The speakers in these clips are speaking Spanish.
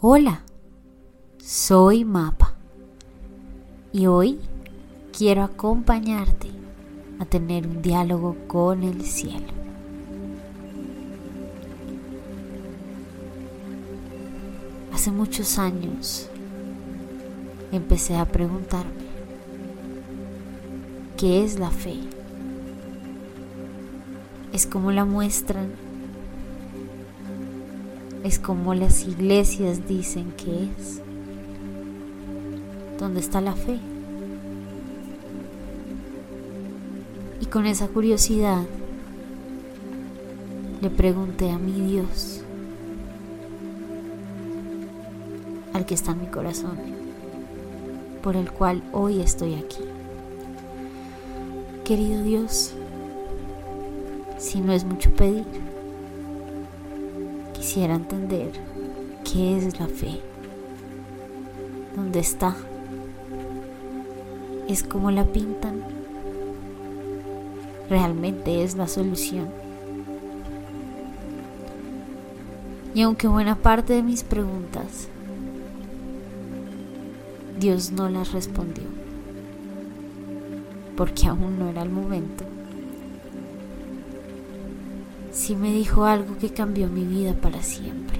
Hola, soy Mapa y hoy quiero acompañarte a tener un diálogo con el cielo. Hace muchos años empecé a preguntarme, ¿qué es la fe? Es como la muestran, es como las iglesias dicen que es. ¿Dónde está la fe? Y con esa curiosidad le pregunté a mi Dios, al que está en mi corazón, por el cual hoy estoy aquí. Querido Dios, si no es mucho pedir, quisiera entender qué es la fe, dónde está, es como la pintan, realmente es la solución. Y aunque buena parte de mis preguntas Dios no las respondió, porque aún no era el momento. Sí me dijo algo que cambió mi vida para siempre.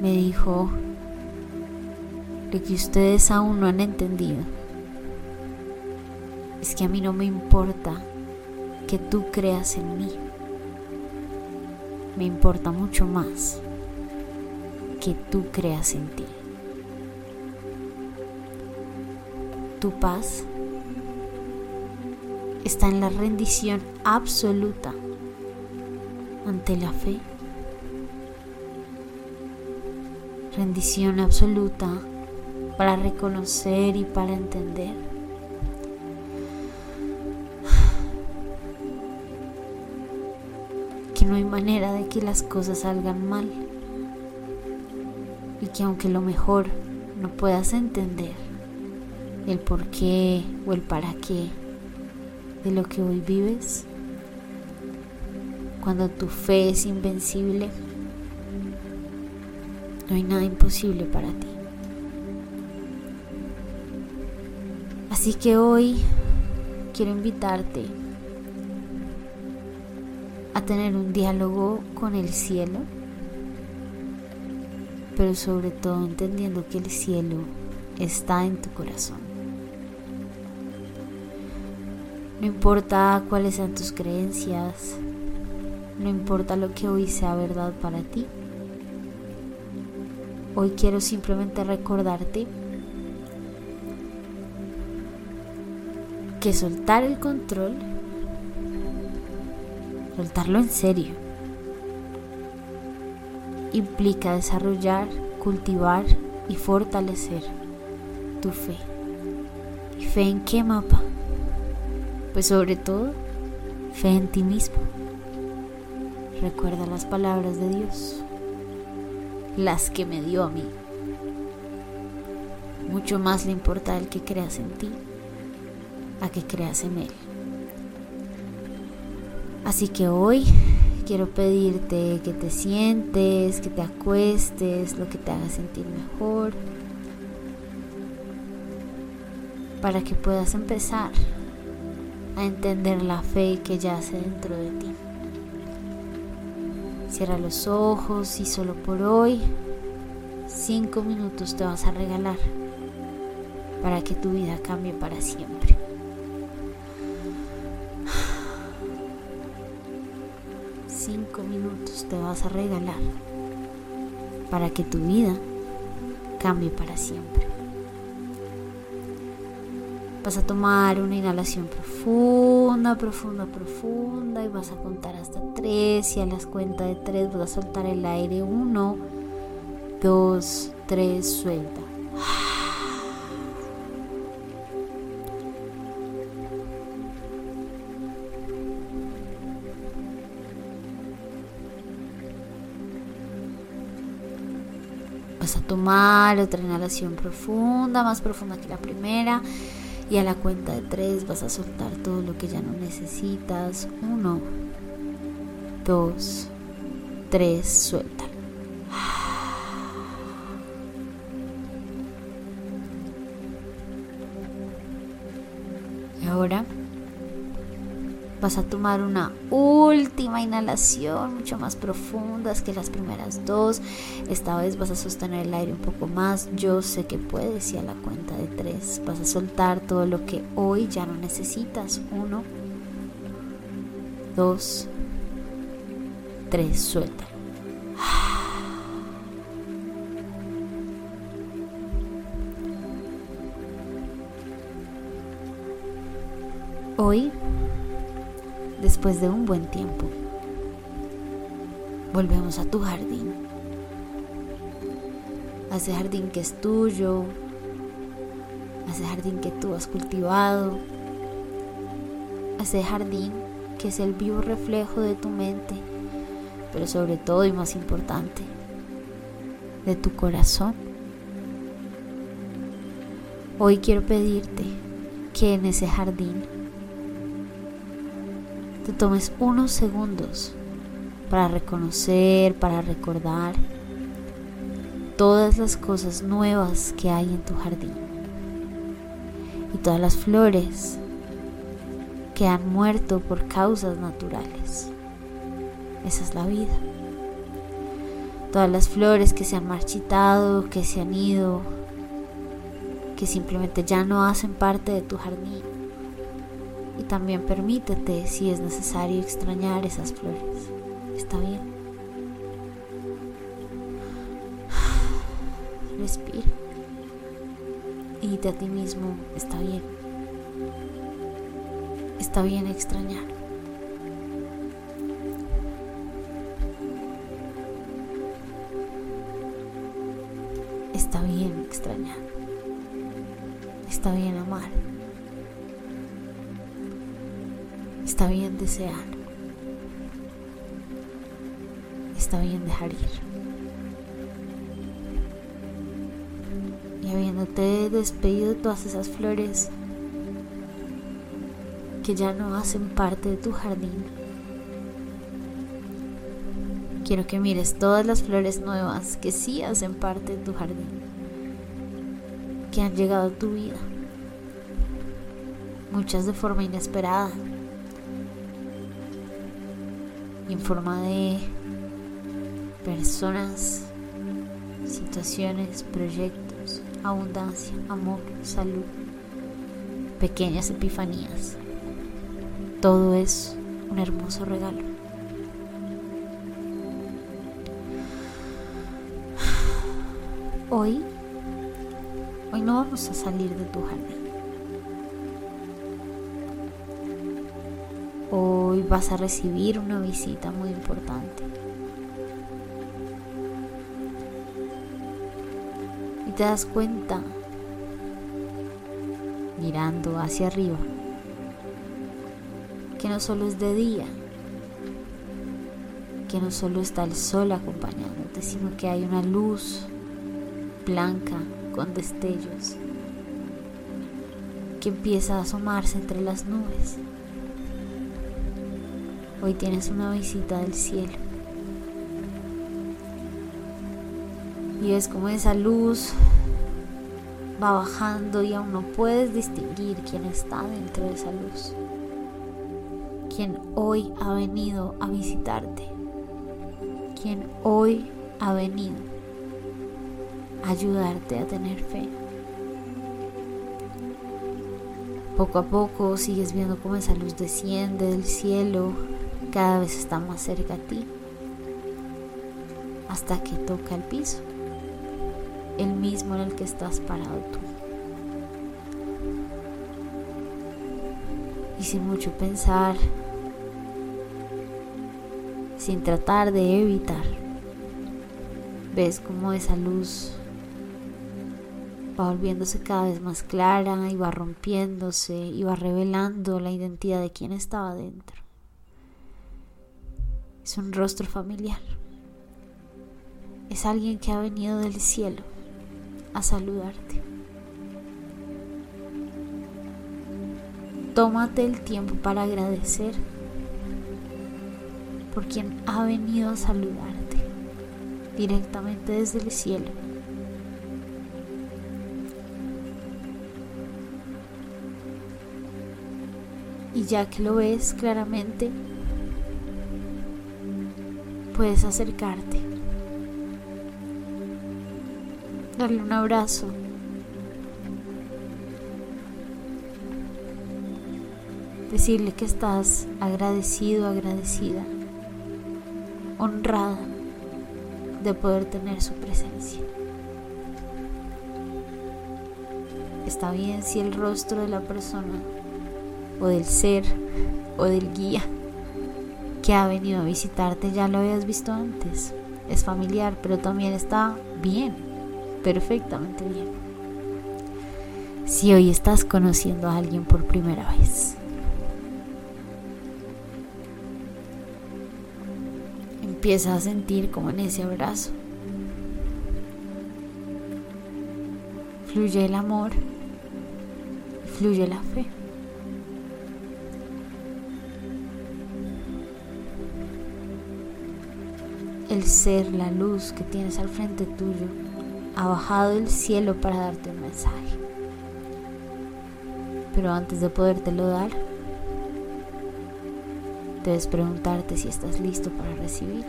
Me dijo lo que ustedes aún no han entendido. Es que a mí no me importa que tú creas en mí. Me importa mucho más que tú creas en ti. Tu paz está en la rendición absoluta ante la fe. Rendición absoluta para reconocer y para entender. Que no hay manera de que las cosas salgan mal y que aunque lo mejor no puedas entender el por qué o el para qué de lo que hoy vives, cuando tu fe es invencible, no hay nada imposible para ti. Así que hoy quiero invitarte a tener un diálogo con el cielo pero sobre todo entendiendo que el cielo está en tu corazón. No importa cuáles sean tus creencias, no importa lo que hoy sea verdad para ti. Hoy quiero simplemente recordarte que soltar el control, soltarlo en serio, implica desarrollar, cultivar y fortalecer tu fe. ¿Y fe en qué mapa? Pues sobre todo, fe en ti mismo. Recuerda las palabras de Dios, las que me dio a mí. Mucho más le importa el que creas en ti a que creas en Él. Así que hoy quiero pedirte que te sientes, que te acuestes, lo que te haga sentir mejor, para que puedas empezar a entender la fe que yace dentro de ti. Cierra los ojos y solo por hoy, cinco minutos te vas a regalar para que tu vida cambie para siempre. cinco minutos te vas a regalar para que tu vida cambie para siempre. Vas a tomar una inhalación profunda, profunda, profunda y vas a contar hasta tres y a las cuentas de tres vas a soltar el aire. Uno, dos, tres, suelta. Vas a tomar otra inhalación profunda, más profunda que la primera. Y a la cuenta de tres vas a soltar todo lo que ya no necesitas. Uno, dos, 3, suéltalo. Y ahora vas a tomar una última inhalación mucho más profunda que las primeras dos. Esta vez vas a sostener el aire un poco más. Yo sé que puedes y a la cuenta de tres vas a soltar todo lo que hoy ya no necesitas. Uno, dos, tres, suelta. Hoy, después de un buen tiempo, volvemos a tu jardín. A ese jardín que es tuyo, a ese jardín que tú has cultivado, a ese jardín que es el vivo reflejo de tu mente, pero sobre todo y más importante, de tu corazón. Hoy quiero pedirte que en ese jardín te tomes unos segundos para reconocer, para recordar todas las cosas nuevas que hay en tu jardín y todas las flores que han muerto por causas naturales. Esa es la vida. Todas las flores que se han marchitado, que se han ido, que simplemente ya no hacen parte de tu jardín. Y también permítete, si es necesario, extrañar esas flores. Está bien. Respira. Y a ti mismo, está bien. Está bien extrañar. Está bien extrañar. Está bien amar. Está bien desear. Está bien dejar ir. Y habiéndote despedido de todas esas flores, que ya no hacen parte de tu jardín. Quiero que mires todas las flores nuevas que sí hacen parte de tu jardín, que han llegado a tu vida, muchas de forma inesperada en forma de personas, situaciones, proyectos, abundancia, amor, salud, pequeñas epifanías. Todo es un hermoso regalo. Hoy, hoy no vamos a salir de tu jardín. Vas a recibir una visita muy importante. Y te das cuenta, mirando hacia arriba, que no solo es de día, que no solo está el sol acompañándote, sino que hay una luz blanca con destellos que empieza a asomarse entre las nubes. Hoy tienes una visita del cielo. Y es como esa luz va bajando y aún no puedes distinguir quién está dentro de esa luz quien hoy ha venido a visitarte, quien hoy ha venido a ayudarte a tener fe. Poco a poco sigues viendo cómo esa luz desciende del cielo, cada vez está más cerca a ti, hasta que toca el piso, el mismo en el que estás parado tú. Y sin mucho pensar, sin tratar de evitar. Ves cómo esa luz va volviéndose cada vez más clara y va rompiéndose y va revelando la identidad de quien estaba dentro. Es un rostro familiar. Es alguien que ha venido del cielo a saludarte. Tómate el tiempo para agradecer por quien ha venido a saludarte. directamente desde el cielo. Y ya que lo ves claramente, puedes acercarte, darle un abrazo decirle que estás agradecido, agradecida, honrada de poder tener su presencia. Está bien si el rostro de la persona o del ser o del guía que ha venido a visitarte ya lo habías visto antes. Es familiar, pero también está bien, perfectamente bien. Si hoy estás conociendo a alguien por primera vez. empieza a sentir como en ese abrazo fluye el amor, fluye la fe. El ser, la luz que tienes al frente tuyo, ha bajado del cielo para darte un mensaje. Pero antes de podértelo dar, Debes preguntarte si estás listo para recibir.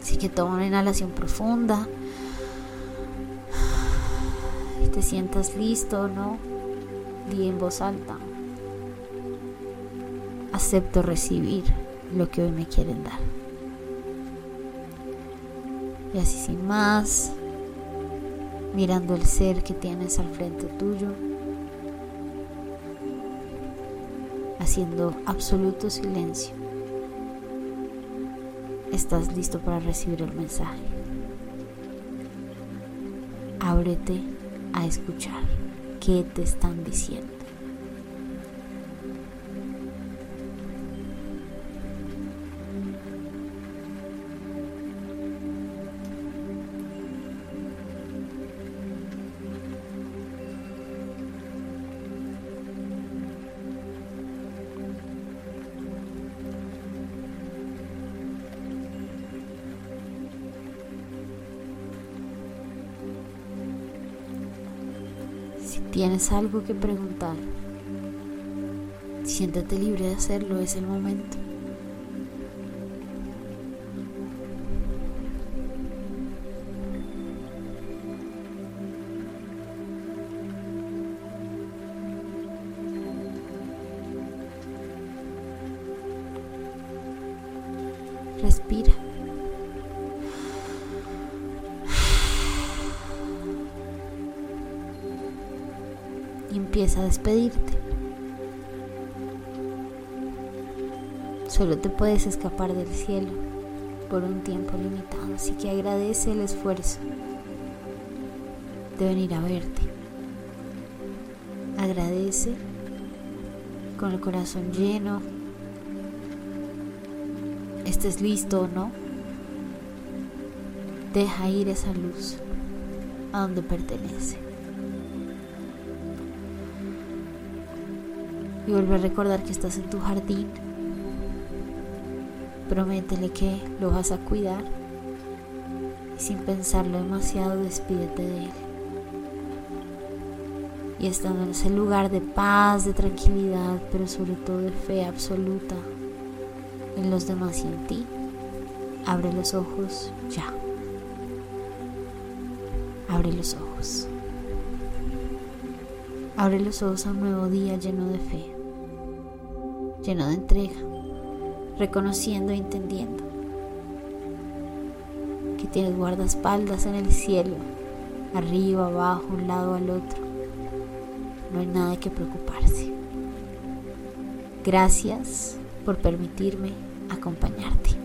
Así que toma una inhalación profunda. Y te sientas listo o no. Di en voz alta. Acepto recibir lo que hoy me quieren dar. Y así sin más, mirando el ser que tienes al frente tuyo. haciendo absoluto silencio. Estás listo para recibir el mensaje. Ábrete a escuchar qué te están diciendo. Tienes algo que preguntar, siéntate libre de hacerlo, es el momento. Respira. Empieza a despedirte. Solo te puedes escapar del cielo por un tiempo limitado, así que agradece el esfuerzo de venir a verte. Agradece con el corazón lleno, estés listo o no, deja ir esa luz a donde pertenece. Y vuelve a recordar que estás en tu jardín. Prométele que lo vas a cuidar y sin pensarlo demasiado despídete de él. Y estando en ese lugar de paz, de tranquilidad, pero sobre todo de fe absoluta en los demás y en ti, abre los ojos ya. Abre los ojos. Abre los ojos a un nuevo día lleno de fe, lleno de entrega, reconociendo e entendiendo que tienes guardaespaldas en el cielo, arriba, abajo, un lado al otro. No hay nada que preocuparse. Gracias por permitirme acompañarte.